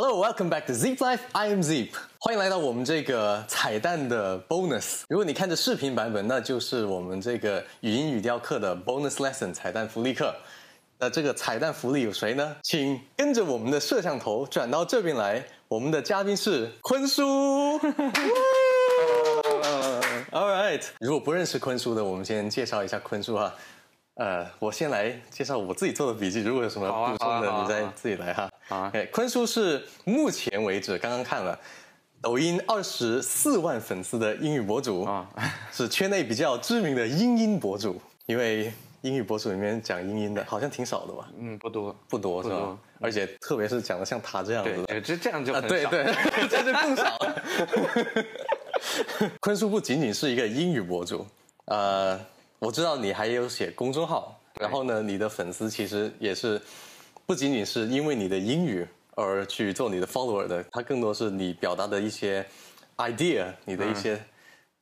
Hello, welcome back to Zip Life. I am Zip. 欢迎来到我们这个彩蛋的 bonus。如果你看着视频版本，那就是我们这个语音语调课的 bonus lesson 彩蛋福利课。那这个彩蛋福利有谁呢？请跟着我们的摄像头转到这边来。我们的嘉宾是坤叔。All right，如果不认识坤叔的，我们先介绍一下坤叔哈。呃，我先来介绍我自己做的笔记，如果有什么补充的，你再自己来哈。好，OK，坤叔是目前为止刚刚看了抖音二十四万粉丝的英语博主啊，是圈内比较知名的英音博主。因为英语博主里面讲英音的，好像挺少的吧？嗯，不多，不多是吧？而且特别是讲的像他这样子的，对，这这样就啊，很少。对对，这就更少了。坤叔不仅仅是一个英语博主，呃，我知道你还有写公众号，然后呢，你的粉丝其实也是不仅仅是因为你的英语而去做你的 follower 的，他更多是你表达的一些 idea，你的一些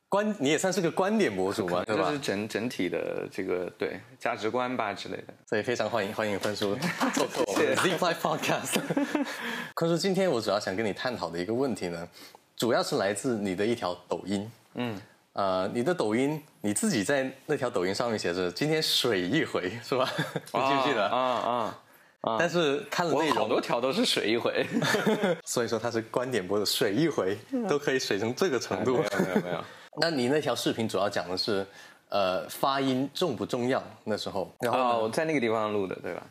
观，你也算是个观点博主嘛，对吧就是？整整体的这个对价值观吧之类的。所以非常欢迎欢迎坤叔 做客我们的 Z Fly Podcast。坤叔，今天我主要想跟你探讨的一个问题呢，主要是来自你的一条抖音。嗯，呃，你的抖音你自己在那条抖音上面写着“今天水一回”是吧？你记不记得？啊啊啊！但是看了我内容，好多条都是水一回。所以说他是观点播的，水一回都可以水成这个程度。没有没有没有。那你那条视频主要讲的是，呃，发音重不重要？那时候，然后哦，我在那个地方录的，对吧？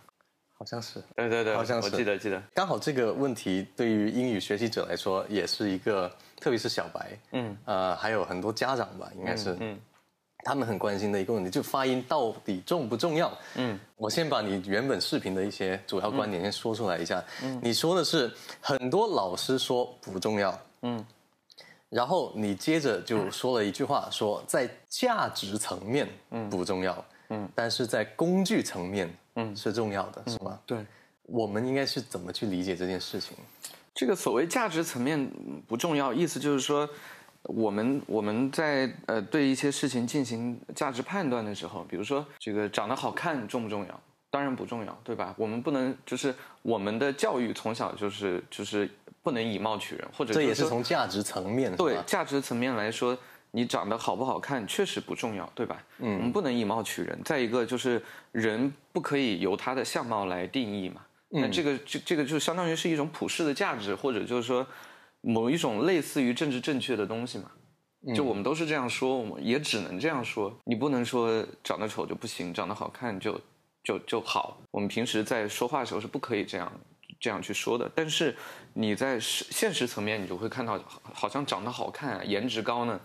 好像是。对对对，好像是我记得记得。刚好这个问题对于英语学习者来说也是一个，特别是小白，嗯呃，还有很多家长吧，应该是，嗯他们很关心的一个问题，就发音到底重不重要？嗯，我先把你原本视频的一些主要观点先说出来一下。嗯，你说的是很多老师说不重要，嗯，然后你接着就说了一句话，说在价值层面不重要，嗯，但是在工具层面，嗯是重要的，是吗？对。我们应该是怎么去理解这件事情？这个所谓价值层面不重要，意思就是说，我们我们在呃对一些事情进行价值判断的时候，比如说这个长得好看重不重要？当然不重要，对吧？我们不能就是我们的教育从小就是就是不能以貌取人，或者这也是从价值层面对价值层面来说，你长得好不好看确实不重要，对吧？嗯，我们不能以貌取人。再一个就是人不可以由他的相貌来定义嘛。那这个这这个就相当于是一种普世的价值，或者就是说某一种类似于政治正确的东西嘛。就我们都是这样说，我们也只能这样说。你不能说长得丑就不行，长得好看就就就好。我们平时在说话的时候是不可以这样这样去说的。但是你在实现实层面，你就会看到，好好像长得好看、颜值高呢，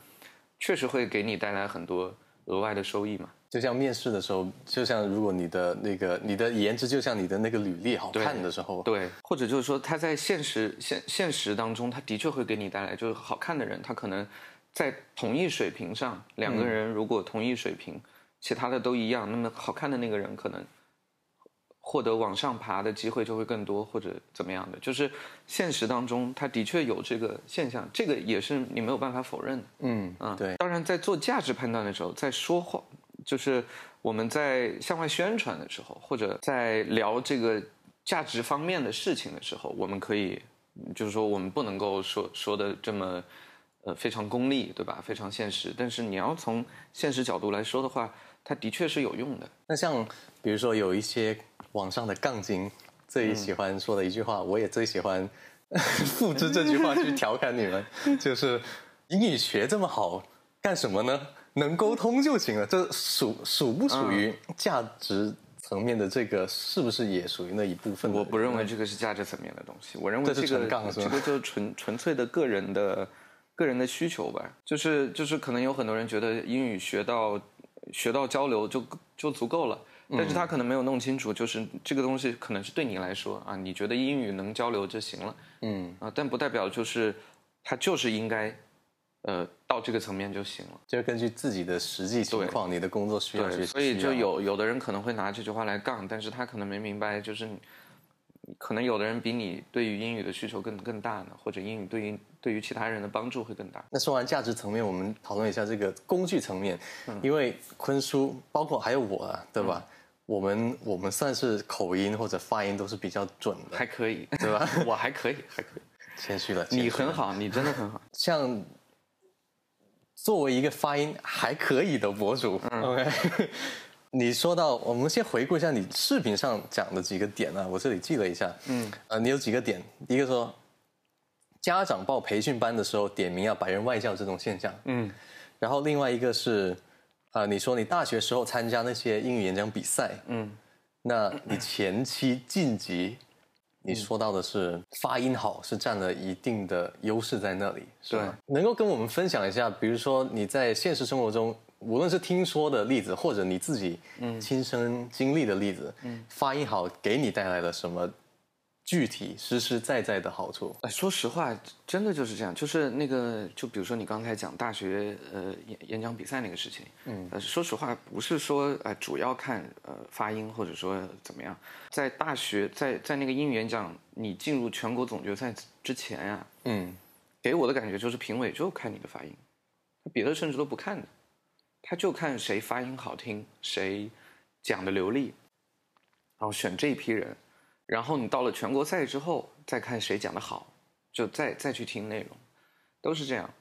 确实会给你带来很多额外的收益嘛。就像面试的时候，就像如果你的那个你的颜值就像你的那个履历好看的时候，对，或者就是说他在现实现现实当中，他的确会给你带来就是好看的人，他可能在同一水平上，两个人如果同一水平，其他的都一样，那么好看的那个人可能获得往上爬的机会就会更多，或者怎么样的，就是现实当中它的确有这个现象，这个也是你没有办法否认的。嗯嗯，对，当然，在做价值判断的时候，在说话，就是我们在向外宣传的时候，或者在聊这个价值方面的事情的时候，我们可以，就是说，我们不能够说说的这么，呃，非常功利，对吧？非常现实。但是你要从现实角度来说的话，它的确是有用的。那像比如说有一些网上的杠精最喜欢说的一句话，我也最喜欢 复制这句话去调侃你们，就是英语学这么好干什么呢？能沟通就行了。这属属不属于价值层面的这个，是不是也属于那一部分？我不认为这个是价值层面的东西，我认为这个纯杠是这个就是纯纯粹的个人的个人的需求吧。就是就是可能有很多人觉得英语学到学到交流就就足够了，但是他可能没有弄清楚，就是这个东西可能是对你来说啊，你觉得英语能交流就行了，嗯，啊，但不代表就是他就是应该呃到这个层面就行了。就是根据自己的实际情况，你的工作需要对，所以就有有的人可能会拿这句话来杠，但是他可能没明白，就是可能有的人比你对于英语的需求更更大呢，或者英语对于对于其他人的帮助会更大。那说完价值层面，我们讨论一下这个工具层面，因为坤叔包括还有我啊，对吧？我们我们算是口音或者发音都是比较准的，还可以，对吧？我还可以，还可以。谦虚了，你很好，你真的很好。像作为一个发音还可以的博主，OK，你说到，我们先回顾一下你视频上讲的几个点啊，我这里记了一下，嗯，呃，你有几个点，一个说家长报培训班的时候点名要白人外教这种现象，嗯，然后另外一个是，啊，你说你大学时候参加那些英语演讲比赛，嗯，那你前期晋级。你说到的是发音好是占了一定的优势在那里，是吧？能够跟我们分享一下，比如说你在现实生活中，无论是听说的例子，或者你自己亲身经历的例子，嗯发音好给你带来了什么？具体实实在在的好处，哎，说实话，真的就是这样。就是那个，就比如说你刚才讲大学呃演演讲比赛那个事情，嗯，呃，说实话，不是说呃主要看呃发音或者说怎么样，在大学在在那个英语演讲你进入全国总决赛之前呀，嗯，给我的感觉就是评委就看你的发音，别的甚至都不看的，他就看谁发音好听，谁讲的流利，然后选这一批人。然后你到了全国赛之后，再看谁讲的好，就再再去听内容，都是这样。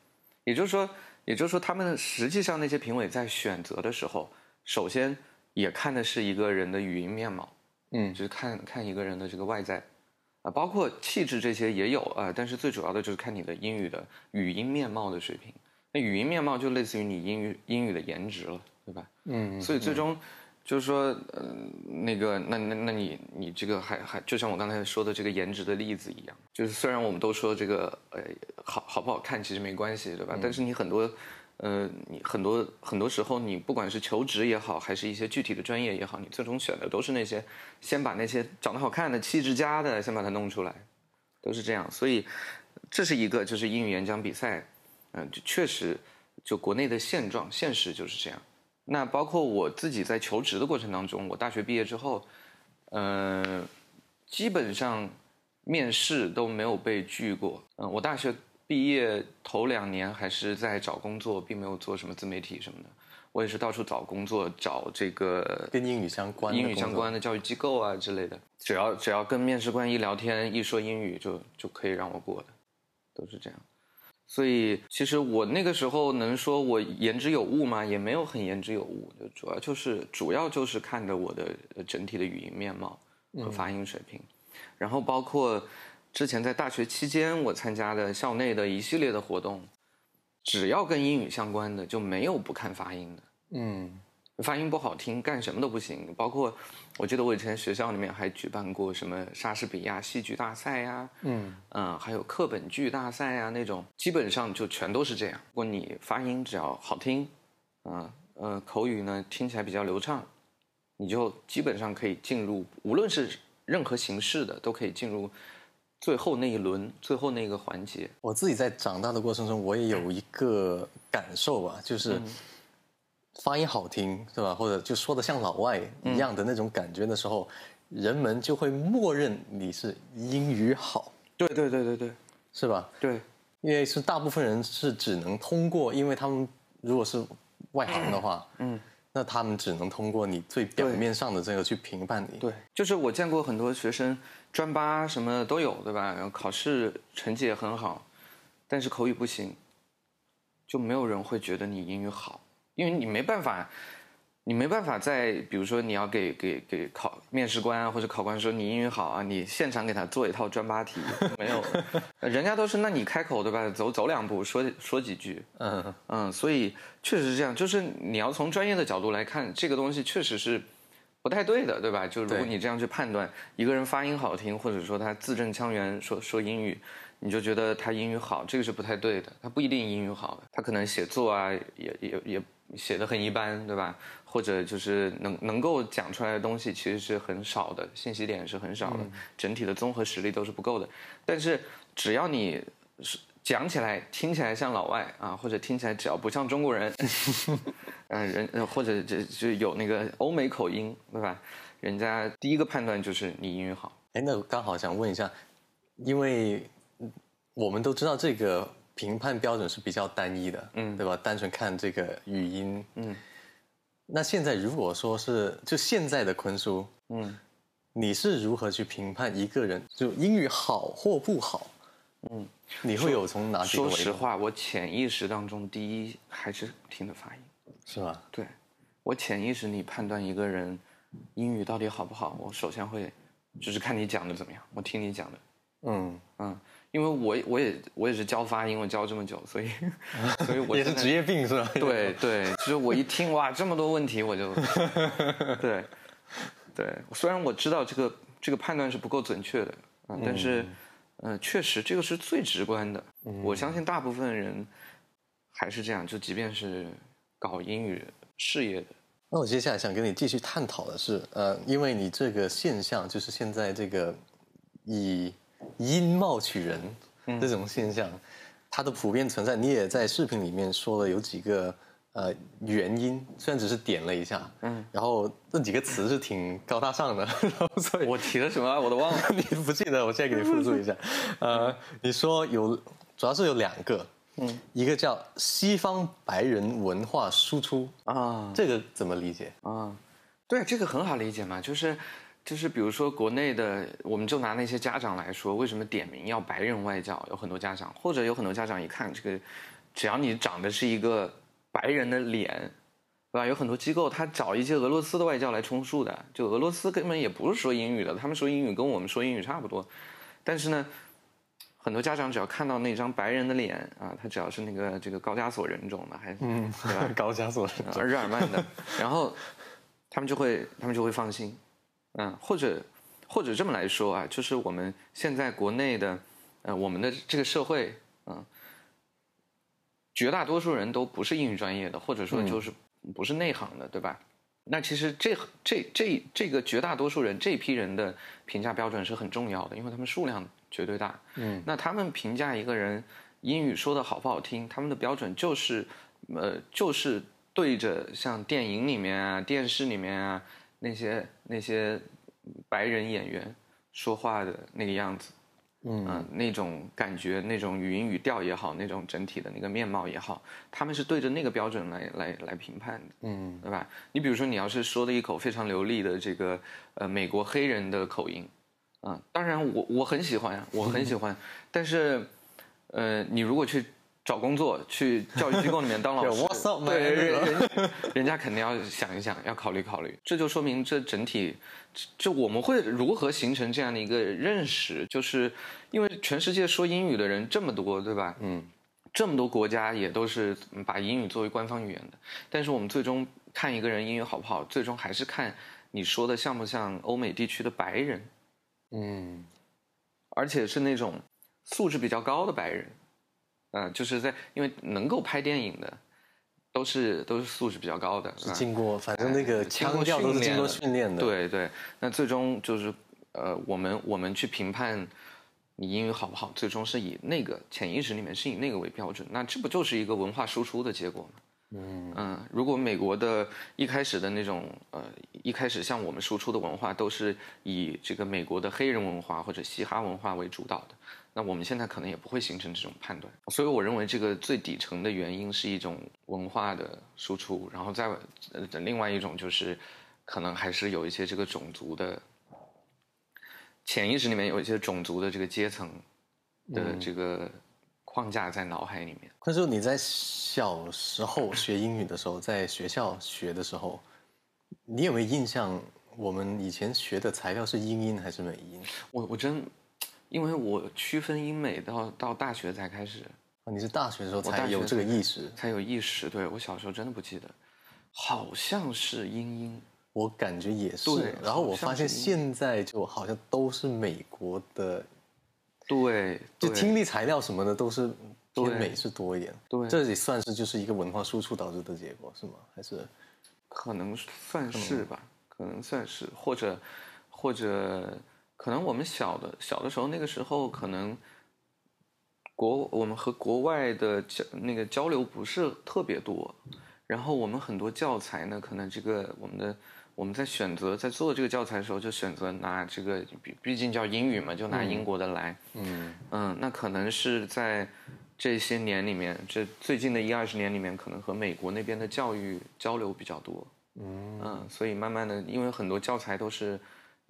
也就是说，也就是说，他们实际上那些评委在选择的时候，首先也看的是一个人的语音面貌，嗯，就是看看一个人的这个外在，啊，包括气质这些也有啊，但是最主要的就是看你的英语的语音面貌的水平。那语音面貌就类似于你英语英语的颜值了，对吧？嗯，所以最终。就是说，嗯，那个，那那那你你这个还还就像我刚才说的这个颜值的例子一样，就是虽然我们都说这个呃好好不好看其实没关系，对吧？但是你很多，呃，你很多很多时候你不管是求职也好，还是一些具体的专业也好，你最终选的都是那些先把那些长得好看的、气质佳的先把它弄出来，都是这样。所以这是一个就是英语演讲比赛，嗯，就确实就国内的现状现实就是这样。那包括我自己在求职的过程当中，我大学毕业之后，呃，基本上面试都没有被拒过。嗯，我大学毕业头两年还是在找工作，并没有做什么自媒体什么的。我也是到处找工作，找这个跟英语相关、英语相关的教育机构啊之类的。只要只要跟面试官一聊天，一说英语，就就可以让我过的，都是这样。所以，其实我那个时候能说我言之有物吗？也没有很言之有物，就主要就是主要就是看着我的整体的语音面貌和发音水平，然后包括之前在大学期间我参加的校内的一系列的活动，只要跟英语相关的就没有不看发音的。嗯。发音不好听，干什么都不行。包括，我记得我以前学校里面还举办过什么莎士比亚戏剧大赛呀，嗯嗯，还有课本剧大赛呀那种，基本上就全都是这样。如果你发音只要好听，啊呃口语呢听起来比较流畅，你就基本上可以进入，无论是任何形式的，都可以进入最后那一轮最后那个环节。我自己在长大的过程中，我也有一个感受吧，就是。发音好听是吧？或者就说的像老外一样的那种感觉的时候，人们就会默认你是英语好。对对对对对，是吧？对，因为是大部分人是只能通过，因为他们如果是外行的话，嗯，那他们只能通过你最表面上的这个去评判你。对，就是我见过很多学生专八什么都有，对吧？然后考试成绩也很好，但是口语不行，就没有人会觉得你英语好。因为你没办法，你没办法在比如说你要给给给考面试官啊或者考官说你英语好啊，你现场给他做一套专八题没有，人家都是那你开口对吧？走走两步说说几句，嗯嗯，所以确实是这样，就是你要从专业的角度来看这个东西确实是不太对的，对吧？就如果你这样去判断一个人发音好听或者说他字正腔圆说说英语。你就觉得他英语好，这个是不太对的。他不一定英语好，他可能写作啊也也也写的很一般，对吧？或者就是能能够讲出来的东西其实是很少的，信息点是很少的，整体的综合实力都是不够的。但是只要你是讲起来听起来像老外啊，或者听起来只要不像中国人，嗯 人或者就就有那个欧美口音，对吧？人家第一个判断就是你英语好。哎，那刚好想问一下，因为。我们都知道这个评判标准是比较单一的，嗯，对吧？单纯看这个语音，嗯，那现在如果说是就现在的坤叔，嗯，你是如何去评判一个人就英语好或不好？嗯，你会有从哪？说实话，我潜意识当中第一还是听的发音，是吧？对，我潜意识里判断一个人英语到底好不好，我首先会就是看你讲的怎么样，我听你讲的，嗯嗯，因为我我也我也是教发音，我教这么久，所以 所以我也是职业病是吧？对对，就是我一听哇这么多问题，我就 对对，虽然我知道这个这个判断是不够准确的啊，但是。嗯，确实，这个是最直观的。我相信大部分人还是这样，就即便是搞英语事业的。那我接下来想跟你继续探讨的是，呃，因为你这个现象，就是现在这个以音貌取人这种现象，它的普遍存在。你也在视频里面说了有几个。呃，原因虽然只是点了一下，嗯，然后那几个词是挺高大上的，然后所以我提了什么我都忘了，你不记得？我现在给你复述一下。呃，你说有，主要是有两个，嗯，一个叫西方白人文化输出啊，这个怎么理解啊？对，这个很好理解嘛，就是就是比如说国内的，我们就拿那些家长来说，为什么点名要白人外教？有很多家长，或者有很多家长一看这个，只要你长得是一个。白人的脸，对吧？有很多机构，他找一些俄罗斯的外教来充数的。就俄罗斯根本也不是说英语的，他们说英语跟我们说英语差不多。但是呢，很多家长只要看到那张白人的脸啊，他只要是那个这个高加索人种的，还是嗯，对吧？高加索人种，日耳曼的，然后他们就会他们就会放心，嗯，或者或者这么来说啊，就是我们现在国内的呃，我们的这个社会，嗯。绝大多数人都不是英语专业的，或者说就是不是内行的，对吧？那其实这这这这个绝大多数人这批人的评价标准是很重要的，因为他们数量绝对大。嗯，那他们评价一个人英语说的好不好听，他们的标准就是，呃，就是对着像电影里面啊、电视里面啊那些那些白人演员说话的那个样子。嗯，那种感觉，那种语音语调也好，那种整体的那个面貌也好，他们是对着那个标准来来来评判的，嗯，对吧？你比如说，你要是说的一口非常流利的这个呃美国黑人的口音，啊，当然我我很喜欢，我很喜欢，但是，呃，你如果去。找工作去教育机构里面当老师，对人，人家肯定要想一想，要考虑考虑。这就说明这整体，就我们会如何形成这样的一个认识？就是因为全世界说英语的人这么多，对吧？嗯，这么多国家也都是把英语作为官方语言的。但是我们最终看一个人英语好不好，最终还是看你说的像不像欧美地区的白人，嗯，而且是那种素质比较高的白人。嗯，就是在因为能够拍电影的，都是都是素质比较高的，是经过反正那个腔调都是经过训练的。对对，那最终就是呃，我们我们去评判你英语好不好，最终是以那个潜意识里面是以那个为标准，那这不就是一个文化输出的结果吗？嗯嗯，如果美国的一开始的那种呃，一开始向我们输出的文化都是以这个美国的黑人文化或者嘻哈文化为主导的。那我们现在可能也不会形成这种判断，所以我认为这个最底层的原因是一种文化的输出，然后再呃另外一种就是，可能还是有一些这个种族的潜意识里面有一些种族的这个阶层的这个框架在脑海里面。可是你在小时候学英语的时候，在学校学的时候，你有没有印象？我们以前学的材料是英音还是美音？我我真。因为我区分英美到到大学才开始，啊，你是大学的时候才有这个意识，才有意识。对我小时候真的不记得，好像是英英，我感觉也是。对，然后我发现现在就好像都是美国的，对，就听力材料什么的都是偏美是多一点。对，这也算是就是一个文化输出导致的结果是吗？还是可能算是吧，可能算是，或者或者。可能我们小的小的时候，那个时候可能国我们和国外的交那个交流不是特别多，然后我们很多教材呢，可能这个我们的我们在选择在做这个教材的时候，就选择拿这个毕毕竟叫英语嘛，就拿英国的来，嗯嗯，那可能是在这些年里面，这最近的一二十年里面，可能和美国那边的教育交流比较多，嗯嗯，所以慢慢的，因为很多教材都是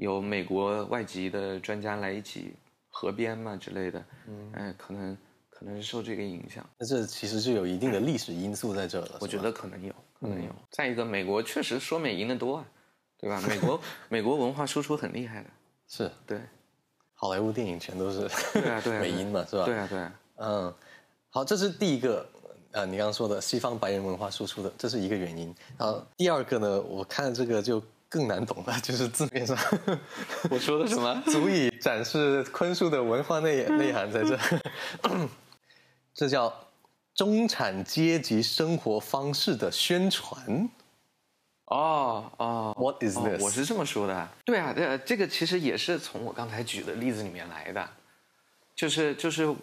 由美国外籍的专家来一起合编嘛之类的，嗯，哎，可能可能是受这个影响。那这其实是有一定的历史因素在这了。我觉得可能有，可能有。再一个，美国确实说美赢的多啊，对吧？美国 美国文化输出很厉害的，是对。好莱坞电影全都是对啊对 美音嘛，是吧？对啊对啊。嗯，好，这是第一个，呃，你刚刚说的西方白人文化输出的，这是一个原因。然后第二个呢，我看这个就更难懂了，就是字面上我说的什么，足以展示坤叔的文化内内涵在这，这叫中产阶级生活方式的宣传。哦哦，What is this？我是这么说的。对啊，呃，这个其实也是从我刚才举的例子里面来的，就是就是，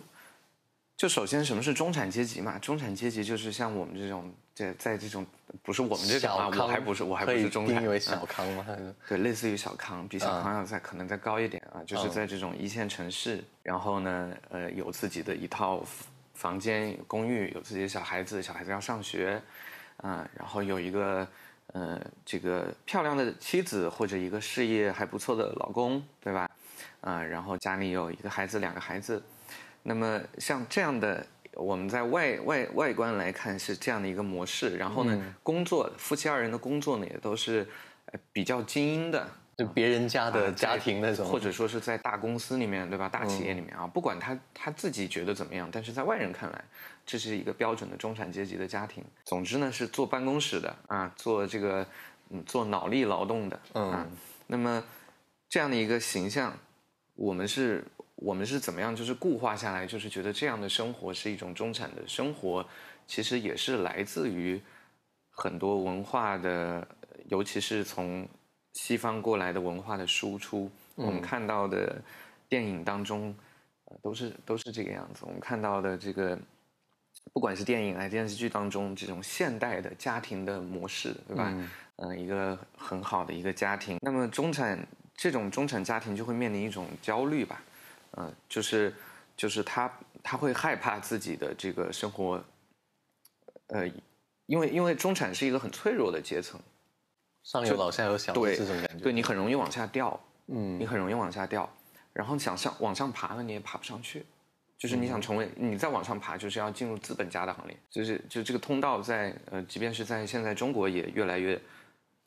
就首先什么是中产阶级嘛？中产阶级就是像我们这种，在在这种不是我们这种啊，我还不是我还不是中产，因为小康吗？对，类似于小康，比小康要再可能再高一点啊，就是在这种一线城市，然后呢，呃，有自己的一套房间公寓，有自己的小孩子，小孩子要上学，啊，然后有一个。呃，这个漂亮的妻子或者一个事业还不错的老公，对吧？啊，然后家里有一个孩子、两个孩子，那么像这样的，我们在外外外观来看是这样的一个模式。然后呢，工作夫妻二人的工作呢也都是比较精英的。就别人家的家庭那种，或者说是在大公司里面，对吧？大企业里面啊，不管他他自己觉得怎么样，但是在外人看来，这是一个标准的中产阶级的家庭。总之呢，是坐办公室的啊，做这个嗯，做脑力劳动的啊。那么这样的一个形象，我们是我们是怎么样就是固化下来，就是觉得这样的生活是一种中产的生活，其实也是来自于很多文化的，尤其是从。西方过来的文化的输出，我们看到的电影当中，都是都是这个样子。我们看到的这个，不管是电影还是电视剧当中，这种现代的家庭的模式，对吧？嗯，一个很好的一个家庭。那么中产这种中产家庭就会面临一种焦虑吧？嗯，就是就是他他会害怕自己的这个生活，呃，因为因为中产是一个很脆弱的阶层。上有老下有小，对这种感觉，对你很容易往下掉，嗯，你很容易往下掉，然后想上往上爬呢，你也爬不上去，就是你想成为你再往上爬，就是要进入资本家的行列，就是就这个通道在呃，即便是在现在中国也越来越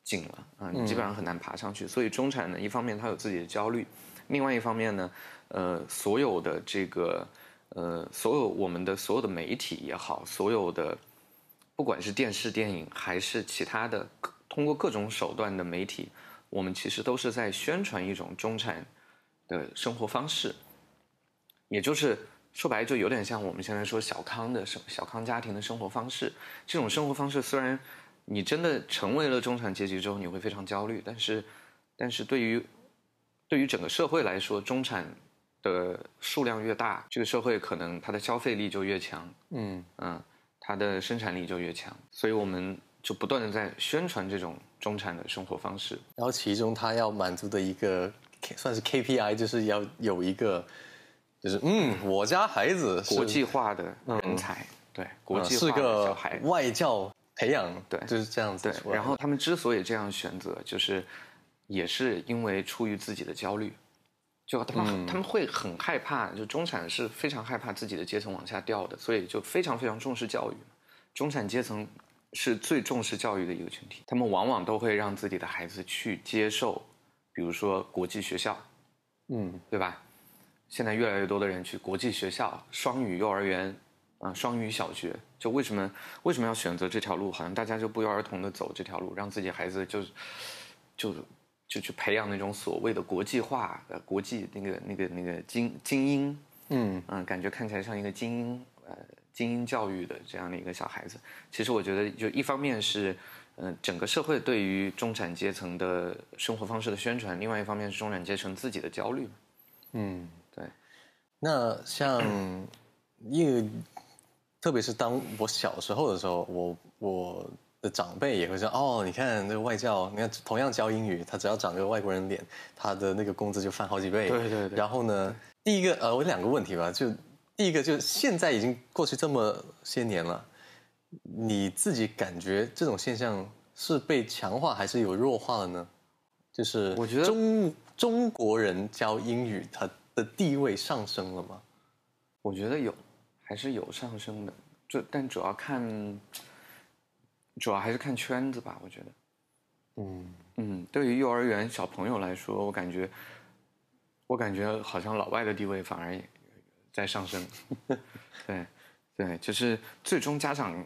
紧了啊，你基本上很难爬上去。所以中产呢，一方面他有自己的焦虑，另外一方面呢，呃，所有的这个呃，所有我们的所有的媒体也好，所有的不管是电视、电影还是其他的。通过各种手段的媒体，我们其实都是在宣传一种中产的生活方式，也就是说白，就有点像我们现在说小康的生小康家庭的生活方式。这种生活方式虽然你真的成为了中产阶级之后，你会非常焦虑，但是，但是对于对于整个社会来说，中产的数量越大，这个社会可能它的消费力就越强，嗯嗯，它的生产力就越强，所以我们。就不断的在宣传这种中产的生活方式，然后其中他要满足的一个算是 KPI，就是要有一个，就是嗯，我家孩子国际化的人才，对，国际是个外教培养，对，就是这样子。对，然后他们之所以这样选择，就是也是因为出于自己的焦虑，就他们他们会很害怕，就中产是非常害怕自己的阶层往下掉的，所以就非常非常重视教育，中产阶层。是最重视教育的一个群体，他们往往都会让自己的孩子去接受，比如说国际学校，嗯，对吧？现在越来越多的人去国际学校、双语幼儿园，啊，双语小学，就为什么为什么要选择这条路？好像大家就不约而同的走这条路，让自己孩子就就就去培养那种所谓的国际化、呃，国际那个那个那个精精英，嗯嗯，感觉看起来像一个精英，呃。精英教育的这样的一个小孩子，其实我觉得，就一方面是，嗯，整个社会对于中产阶层的生活方式的宣传；，另外一方面是中产阶层自己的焦虑。嗯，对。那像，因为特别是当我小时候的时候，我我的长辈也会说：“哦，你看那个外教，你看同样教英语，他只要长个外国人脸，他的那个工资就翻好几倍。”对对对。然后呢，第一个呃，我两个问题吧，就。第一个就是现在已经过去这么些年了，你自己感觉这种现象是被强化还是有弱化了呢？就是我觉得中中国人教英语，他的地位上升了吗？我觉得有，还是有上升的。就但主要看，主要还是看圈子吧。我觉得，嗯嗯，对于幼儿园小朋友来说，我感觉，我感觉好像老外的地位反而在上升。对，对，就是最终家长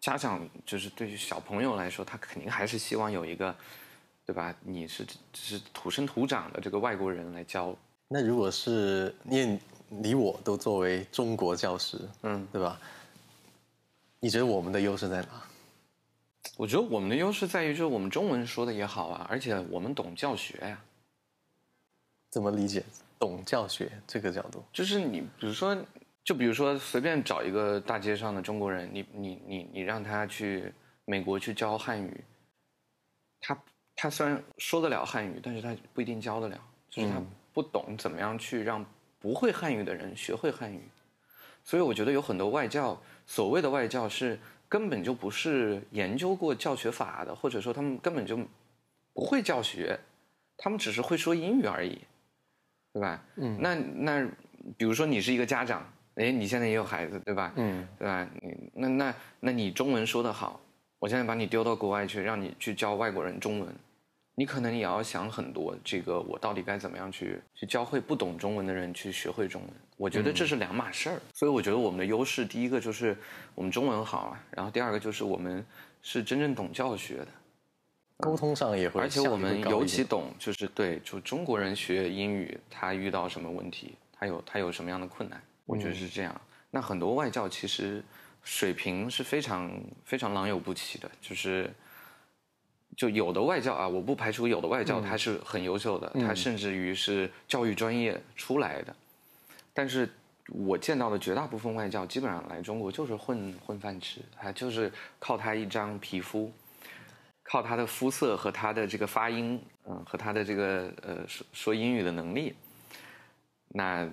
家长就是对于小朋友来说，他肯定还是希望有一个，对吧？你是是土生土长的这个外国人来教。那如果是因为你我都作为中国教师，嗯，对吧？你觉得我们的优势在哪？我觉得我们的优势在于，就是我们中文说的也好啊，而且我们懂教学呀。怎么理解懂教学这个角度？就是你，比如说，就比如说，随便找一个大街上的中国人，你你你你让他去美国去教汉语，他他虽然说得了汉语，但是他不一定教得了，就是他不懂怎么样去让不会汉语的人学会汉语。所以我觉得有很多外教，所谓的外教是根本就不是研究过教学法的，或者说他们根本就不会教学，他们只是会说英语而已，对吧？嗯，那那比如说你是一个家长，哎，你现在也有孩子，对吧？嗯，对吧？你那那那你中文说得好，我现在把你丢到国外去，让你去教外国人中文，你可能也要想很多，这个我到底该怎么样去去教会不懂中文的人去学会中文？我觉得这是两码事儿。所以我觉得我们的优势，第一个就是我们中文好啊，然后第二个就是我们是真正懂教学的，沟通上也会，而且我们尤其懂，就是对，就中国人学英语，他遇到什么问题，他有他有什么样的困难，我觉得是这样。那很多外教其实水平是非常非常良莠不齐的，就是就有的外教啊，我不排除有的外教他是很优秀的，他甚至于是教育专业出来的，但是我见到的绝大部分外教基本上来中国就是混混饭吃，他就是靠他一张皮肤。靠他的肤色和他的这个发音，嗯，和他的这个呃说说英语的能力，那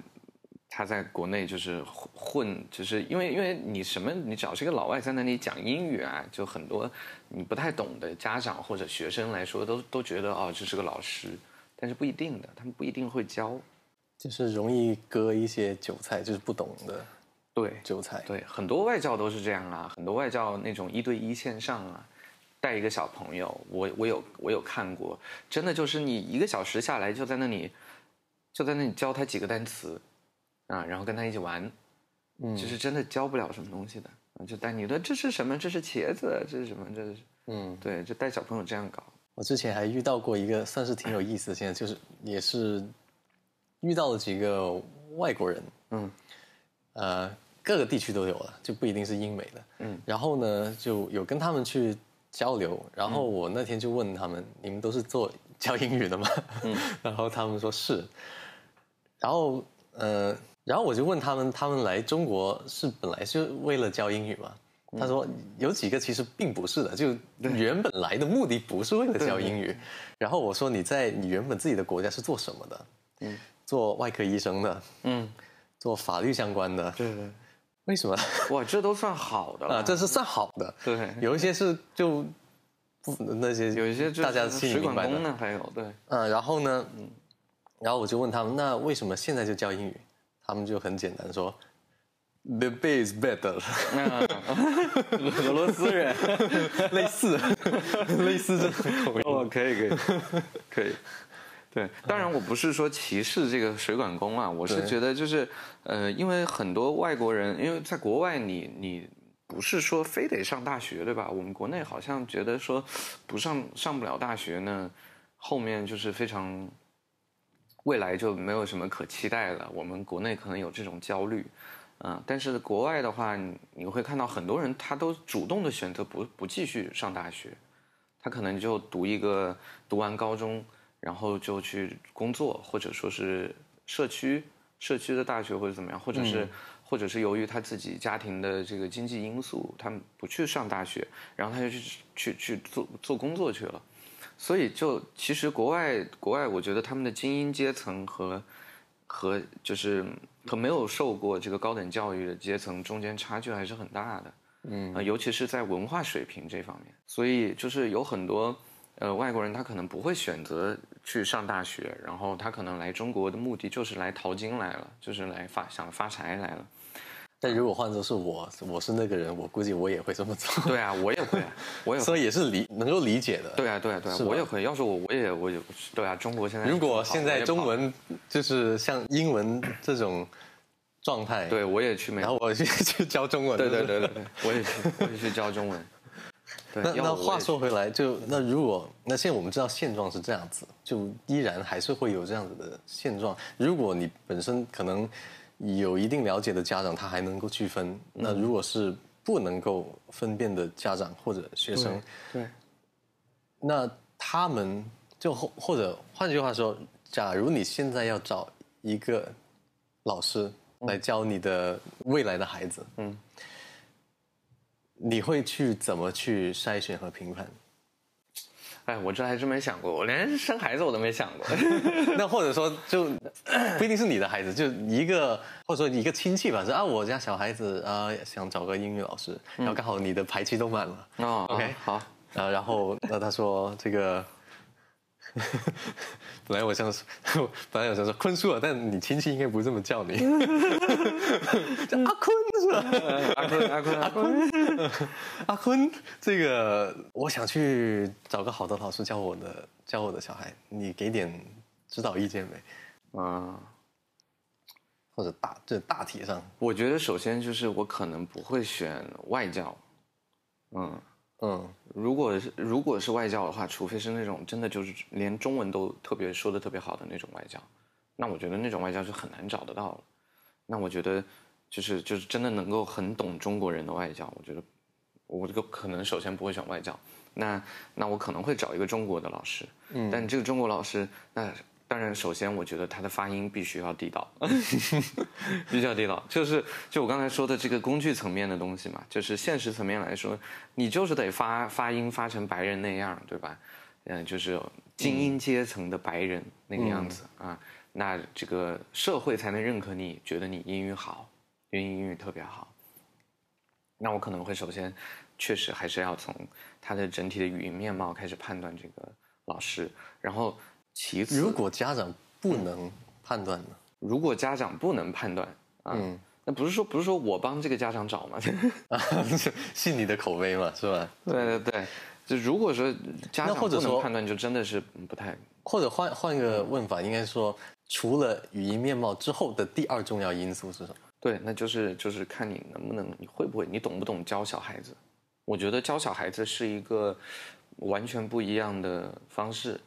他在国内就是混，就是因为因为你什么，你只要是一个老外在那里讲英语啊，就很多你不太懂的家长或者学生来说，都都觉得哦这是个老师，但是不一定的，他们不一定会教，就是容易割一些韭菜，就是不懂的对韭菜。对，很多外教都是这样啊，很多外教那种一对一线上啊。带一个小朋友，我我有我有看过，真的就是你一个小时下来就在那里，就在那里教他几个单词，啊，然后跟他一起玩，嗯，就是真的教不了什么东西的，就带你的这是什么？这是茄子，这是什么？这是嗯，对，就带小朋友这样搞。我之前还遇到过一个算是挺有意思的，现在就是也是遇到了几个外国人，嗯，呃，各个地区都有了，就不一定是英美的，嗯，然后呢，就有跟他们去。交流，然后我那天就问他们：“你们都是做教英语的吗？”嗯，然后他们说是。然后呃，然后我就问他们：“他们来中国是本来是为了教英语吗？”他说：“有几个其实并不是的，就原本来的目的不是为了教英语。”然后我说：“你在你原本自己的国家是做什么的？”嗯，做外科医生的。嗯，做法律相关的。对对。为什么？哇，这都算好的啊！这是算好的。对，有一些是就不那些，有一些大家心里明白的。还有对，嗯，然后呢，嗯，然后我就问他们，那为什么现在就教英语？他们就很简单说，The is better。俄罗斯人，类似，类似这种口音。哦，可以，可以，可以。对，当然我不是说歧视这个水管工啊，我是觉得就是，呃，因为很多外国人，因为在国外你你不是说非得上大学对吧？我们国内好像觉得说不上上不了大学呢，后面就是非常未来就没有什么可期待了。我们国内可能有这种焦虑，嗯，但是国外的话，你会看到很多人他都主动的选择不不继续上大学，他可能就读一个读完高中。然后就去工作，或者说是社区社区的大学或者怎么样，或者是或者是由于他自己家庭的这个经济因素，他不去上大学，然后他就去去去做做工作去了。所以就其实国外国外，我觉得他们的精英阶层和和就是和没有受过这个高等教育的阶层中间差距还是很大的。嗯，尤其是在文化水平这方面，所以就是有很多呃外国人他可能不会选择去上大学，然后他可能来中国的目的就是来淘金来了，就是来发想发财来了。但如果换作是我，我是那个人，我估计我也会这么做。对啊，我也会，我也所以也是理能够理解的。对啊，对啊，对啊，我也会。要是我，我也，我也，对啊，中国现在如果现在中文就是像英文这种状态，对我也去美，然后我去去教中文。对对对对对，我也去，我也去教中文。那那话说回来，就那如果那现在我们知道现状是这样子，就依然还是会有这样子的现状。如果你本身可能。有一定了解的家长，他还能够区分。那如果是不能够分辨的家长或者学生，对，那他们就或或者换句话说，假如你现在要找一个老师来教你的未来的孩子，嗯，你会去怎么去筛选和评判？哎，我这还真没想过，我连生孩子我都没想过。那或者说，就不一定是你的孩子，就一个或者说一个亲戚吧，说啊，我家小孩子啊想找个英语老师，然后刚好你的排期都满了。哦，OK，好。呃，然后那他说这个。本来我想说，本来我想说坤叔啊，但你亲戚应该不是这么叫你，叫阿坤是吧？阿坤阿坤阿坤阿坤，这个我想去找个好的老师教我的教我的小孩，你给点指导意见呗？啊，或者大这大体上，我觉得首先就是我可能不会选外教，嗯。嗯，如果是如果是外教的话，除非是那种真的就是连中文都特别说的特别好的那种外教，那我觉得那种外教是很难找得到了。那我觉得就是就是真的能够很懂中国人的外教，我觉得我这个可能首先不会选外教，那那我可能会找一个中国的老师，嗯，但这个中国老师那。当然，首先我觉得他的发音必须要地道，必须要地道。就是就我刚才说的这个工具层面的东西嘛，就是现实层面来说，你就是得发发音发成白人那样，对吧？嗯，就是精英阶层的白人那个样子啊，那这个社会才能认可你，觉得你英语好，因为英语特别好。那我可能会首先，确实还是要从他的整体的语音面貌开始判断这个老师，然后。其次，如果家长不能判断呢？如果家长不能判断，嗯，那不是说不是说我帮这个家长找吗？信你的口碑嘛，是吧？对对对，就如果说家长不能判断，就真的是不太。或者换换个问法，应该说，除了语音面貌之后的第二重要因素是什么？对，那就是就是看你能不能，你会不会，你懂不懂教小孩子？我觉得教小孩子是一个完全不一样的方式。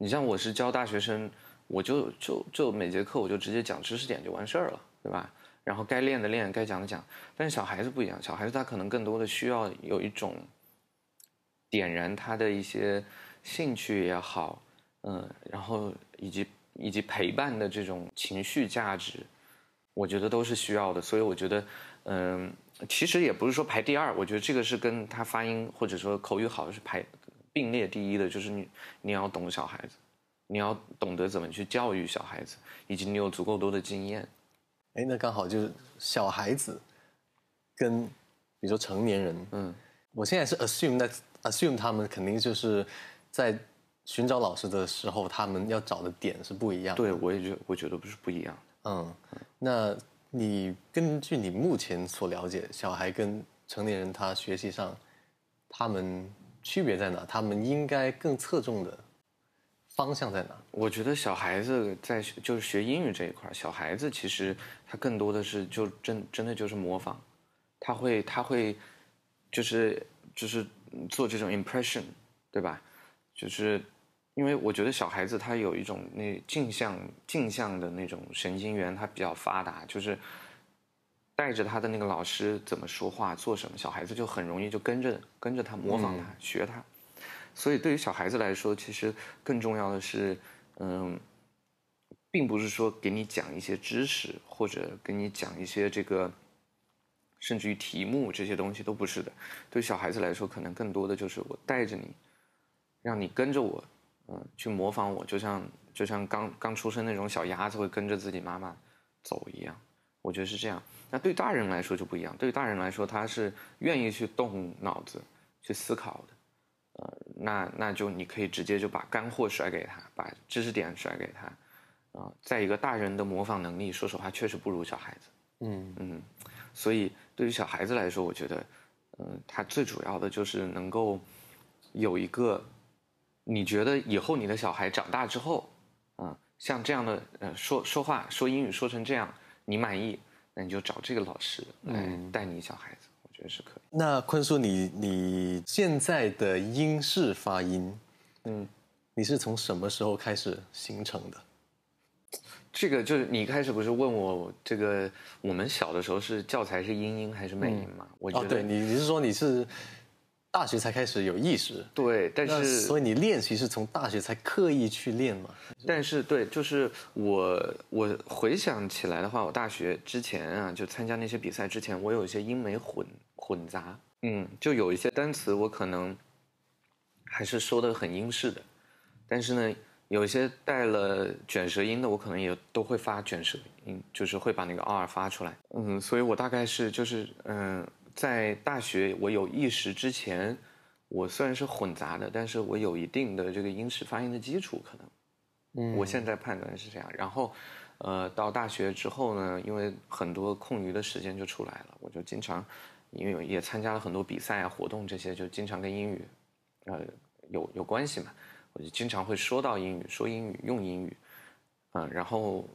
你像我是教大学生，我就就就每节课我就直接讲知识点就完事儿了，对吧？然后该练的练，该讲的讲。但是小孩子不一样，小孩子他可能更多的需要有一种点燃他的一些兴趣也好，嗯，然后以及以及陪伴的这种情绪价值，我觉得都是需要的。所以我觉得，嗯，其实也不是说排第二，我觉得这个是跟他发音或者说口语好是排。并列第一的就是你，你要懂小孩子，你要懂得怎么去教育小孩子，以及你有足够多的经验。哎，那刚好就是小孩子跟比如说成年人，嗯，我现在是 assume that assume 他们肯定就是在寻找老师的时候，他们要找的点是不一样。对，我也觉我觉得不是不一样。嗯，那你根据你目前所了解，小孩跟成年人他学习上，他们。区别在哪？他们应该更侧重的方向在哪？我觉得小孩子在就是学英语这一块，小孩子其实他更多的是就真真的就是模仿，他会他会就是就是做这种 impression，对吧？就是因为我觉得小孩子他有一种那镜像镜像的那种神经元，他比较发达，就是。带着他的那个老师怎么说话、做什么，小孩子就很容易就跟着跟着他模仿他、学他。所以对于小孩子来说，其实更重要的是，嗯，并不是说给你讲一些知识，或者给你讲一些这个，甚至于题目这些东西都不是的。对小孩子来说，可能更多的就是我带着你，让你跟着我，嗯，去模仿我，就像就像刚刚出生那种小鸭子会跟着自己妈妈走一样。我觉得是这样。那对大人来说就不一样，对于大人来说他是愿意去动脑子去思考的。呃，那那就你可以直接就把干货甩给他，把知识点甩给他，啊，再一个大人的模仿能力，说实话确实不如小孩子，嗯嗯，所以对于小孩子来说，我觉得，嗯，他最主要的就是能够有一个，你觉得以后你的小孩长大之后，啊，像这样的呃说说话说英语说成这样，你满意，那你就找这个老师来带你小孩子。我觉得是可以。那坤叔，你你现在的英式发音，嗯，你是从什么时候开始形成的？这个就是你一开始不是问我这个，我们小的时候是教材是英音还是美音嘛？我觉得，对你你是说你是大学才开始有意识？对，但是所以你练习是从大学才刻意去练嘛？但是对，就是我我回想起来的话，我大学之前啊，就参加那些比赛之前，我有一些英美混。混杂，嗯，就有一些单词我可能还是说的很英式的，但是呢，有一些带了卷舌音的，我可能也都会发卷舌音，就是会把那个 r 发出来，嗯，所以我大概是就是嗯，在大学我有意识之前，我虽然是混杂的，但是我有一定的这个英式发音的基础，可能，嗯，我现在判断是这样，然后，呃，到大学之后呢，因为很多空余的时间就出来了，我就经常。因为也参加了很多比赛啊、活动这些，就经常跟英语，呃，有有关系嘛。我就经常会说到英语，说英语，用英语，嗯，然后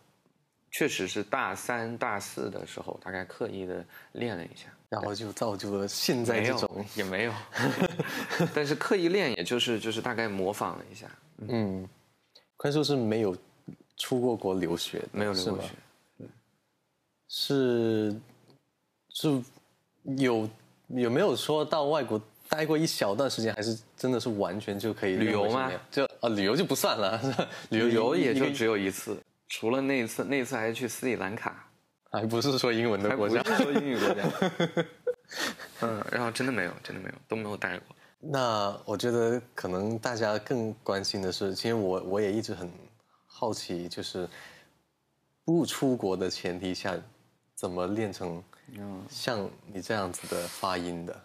确实是大三、大四的时候，大概刻意的练了一下，然后就造就了现在这种也没有，但是刻意练，也就是就是大概模仿了一下。嗯，宽叔是没有出过国留学，没有留过学，是是。有有没有说到外国待过一小段时间，还是真的是完全就可以旅游吗？就啊，旅游就不算了，旅游也就只有一次，除了那一次，那次还去斯里兰卡，还不是说英文的国家，不是说英语国家。嗯，然后真的没有，真的没有，都没有待过。那我觉得可能大家更关心的是，其实我我也一直很好奇，就是不出国的前提下，怎么练成。像你这样子的发音的，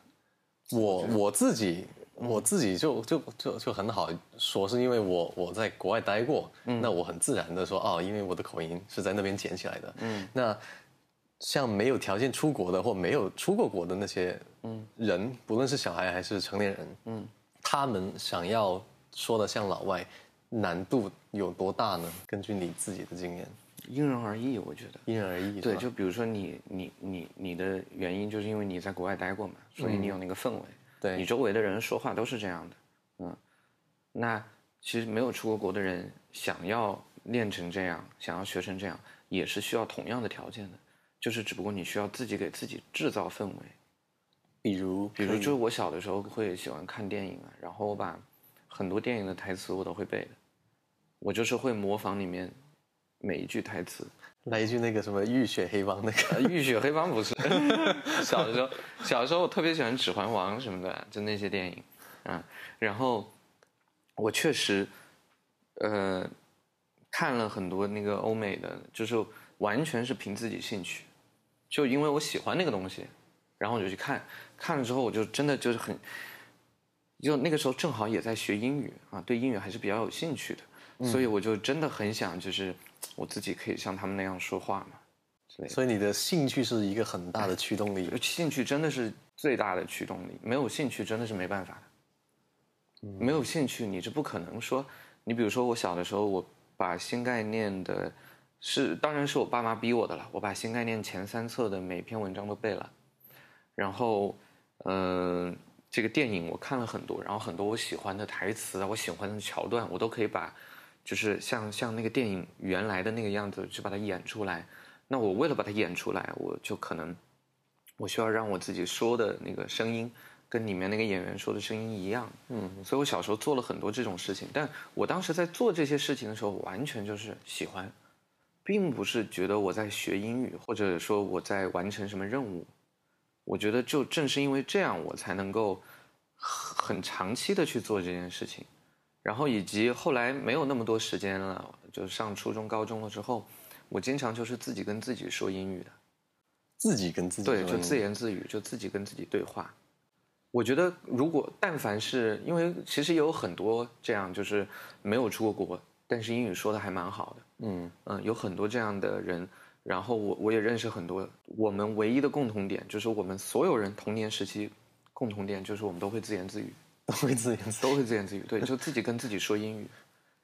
我我自己我自己就就就就很好说，是因为我我在国外待过，那我很自然的说哦，因为我的口音是在那边捡起来的。嗯，那像没有条件出国的或没有出过国的那些人，不论是小孩还是成年人，嗯，他们想要说的像老外，难度有多大呢？根据你自己的经验。因人而异，我觉得因人而异。对，就比如说你你你你的原因，就是因为你在国外待过嘛，所以你有那个氛围。对，你周围的人说话都是这样的，嗯。那其实没有出过国的人，想要练成这样，想要学成这样，也是需要同样的条件的，就是只不过你需要自己给自己制造氛围。比如，比如就是我小的时候会喜欢看电影啊，然后我把很多电影的台词我都会背的，我就是会模仿里面。每一句台词，来一句那个什么浴血黑帮那个。浴血黑帮不是，小的时候小的时候我特别喜欢《指环王》什么的，就那些电影，啊，然后我确实，呃，看了很多那个欧美的，就是完全是凭自己兴趣，就因为我喜欢那个东西，然后我就去看，看了之后我就真的就是很，就那个时候正好也在学英语啊，对英语还是比较有兴趣的，所以我就真的很想就是。我自己可以像他们那样说话嘛？所以你的兴趣是一个很大的驱动力。兴趣真的是最大的驱动力，没有兴趣真的是没办法的。没有兴趣，你是不可能说。你比如说，我小的时候，我把新概念的，是当然是我爸妈逼我的了。我把新概念前三册的每篇文章都背了，然后，嗯，这个电影我看了很多，然后很多我喜欢的台词啊，我喜欢的桥段，我都可以把。就是像像那个电影原来的那个样子去把它演出来，那我为了把它演出来，我就可能我需要让我自己说的那个声音跟里面那个演员说的声音一样，嗯，所以我小时候做了很多这种事情，但我当时在做这些事情的时候，完全就是喜欢，并不是觉得我在学英语，或者说我在完成什么任务，我觉得就正是因为这样，我才能够很长期的去做这件事情。然后以及后来没有那么多时间了，就上初中、高中了之后，我经常就是自己跟自己说英语的，自己跟自己对，就自言自语，就自己跟自己对话。我觉得，如果但凡是因为其实也有很多这样，就是没有出过国，但是英语说的还蛮好的。嗯嗯，有很多这样的人，然后我我也认识很多。我们唯一的共同点就是我们所有人童年时期共同点就是我们都会自言自语，都会自言自语。都会自言自语。对，就自己跟自己说英语，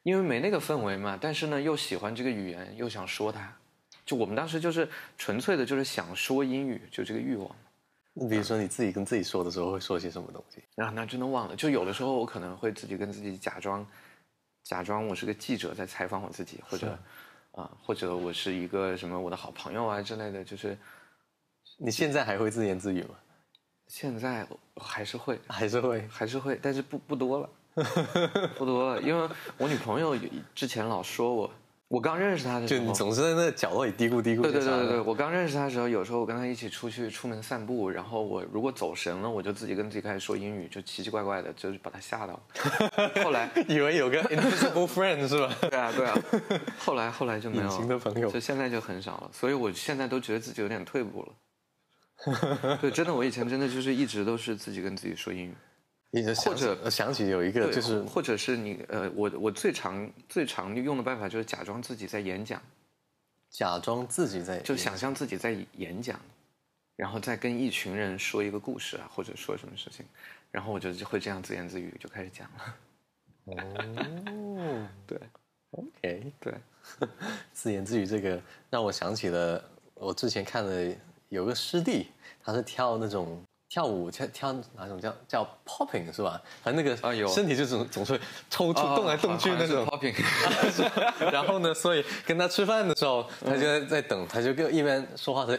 因为没那个氛围嘛。但是呢，又喜欢这个语言，又想说它。就我们当时就是纯粹的，就是想说英语，就这个欲望。你比如说你自己跟自己说的时候会说些什么东西？啊，那真的忘了。就有的时候我可能会自己跟自己假装，假装我是个记者在采访我自己，或者啊，或者我是一个什么我的好朋友啊之类的。就是你现在还会自言自语吗？现在还是会，还是会？还是会，但是不不多了，不多了。因为我女朋友之前老说我，我刚认识她的时候，就你总是在那角落里嘀咕嘀咕。对对对对对，我刚认识她的时候，有时候我跟她一起出去出门散步，然后我如果走神了，我就自己跟自己开始说英语，就奇奇怪怪的，就是把她吓到。后来 以为有个 invisible friend 是吧？对啊对啊，后来后来就没有隐形的朋友就现在就很少了，所以我现在都觉得自己有点退步了。对，真的，我以前真的就是一直都是自己跟自己说英语。或者呃想起有一个，就是或者是你呃，我我最常最常用的办法就是假装自己在演讲，假装自己在就想象自己在演讲，然后再跟一群人说一个故事啊，或者说什么事情，然后我就会这样自言自语就开始讲了。哦对，OK，对，自言自语这个让我想起了我之前看的有个师弟，他是跳那种跳舞跳跳哪种叫叫 popping 是吧？反正那个啊有身体就总总是抽搐、动来动去那种。popping，然后呢，所以跟他吃饭的时候，他就在在等，他就跟一边说话的，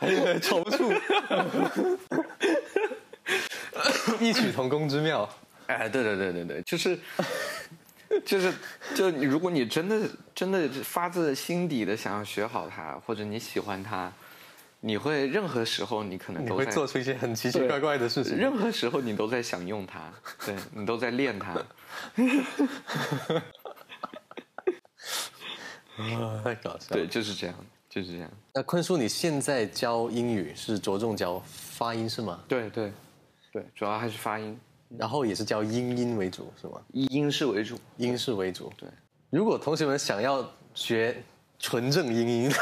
他就在抽搐，异曲同工之妙。哎，对对对对对，就是。就是，就你如果你真的真的发自心底的想要学好它，或者你喜欢它，你会任何时候你可能都会做出一些很奇奇怪怪的事情。任何时候你都在想用它，对你都在练它。啊，太搞笑。对，，就是这样，就是这样。那坤叔，你现在教英语是着重教发音是吗？对对对，主要还是发音，然后也是教英音为主是吗？以英式为主。英式为主。对，如果同学们想要学纯正英音，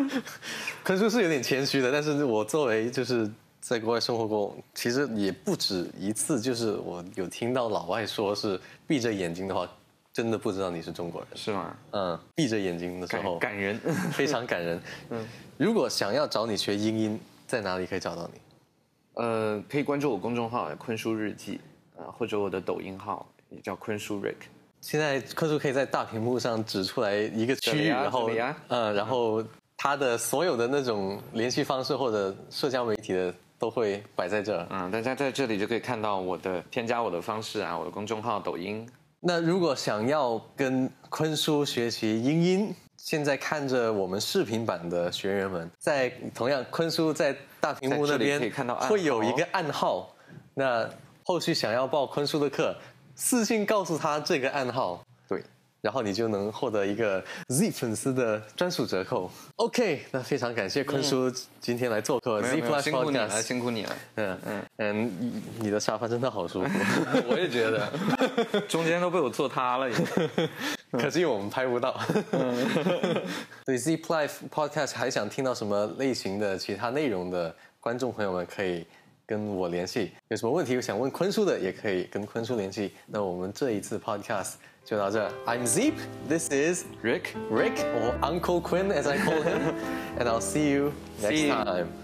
坤叔是有点谦虚的，但是我作为就是在国外生活过，其实也不止一次，就是我有听到老外说是闭着眼睛的话，真的不知道你是中国人。是吗？嗯，闭着眼睛的时候，感感人。非常感人。嗯，如果想要找你学英音，在哪里可以找到你？呃，可以关注我公众号“坤叔日记”啊、或者我的抖音号也叫坤叔 Rick。现在坤叔可以在大屏幕上指出来一个区域，啊然后呃，然后他的所有的那种联系方式或者社交媒体的都会摆在这儿。嗯，大家在这里就可以看到我的添加我的方式啊，我的公众号、抖音。那如果想要跟坤叔学习英音，现在看着我们视频版的学员们，在同样坤叔在大屏幕那边可以看到会有一个暗号，那后续想要报坤叔的课，私信告诉他这个暗号，对，然后你就能获得一个 Z 粉丝的专属折扣。OK，那非常感谢坤叔今天来做客没 Z Plus 辛苦你了。辛苦你了。嗯嗯嗯，你你的沙发真的好舒服，我也觉得，中间都被我坐塌了。可惜我们拍不到。对 Zip Life Podcast 还想听到什么类型的其他内容的观众朋友们可以。跟我联系，有什么问题想问坤叔的，也可以跟坤叔联系。那我们这一次 podcast 就到这。I'm Zip，this is Rick。Rick or Uncle Quinn as I call him, and I'll see you next time.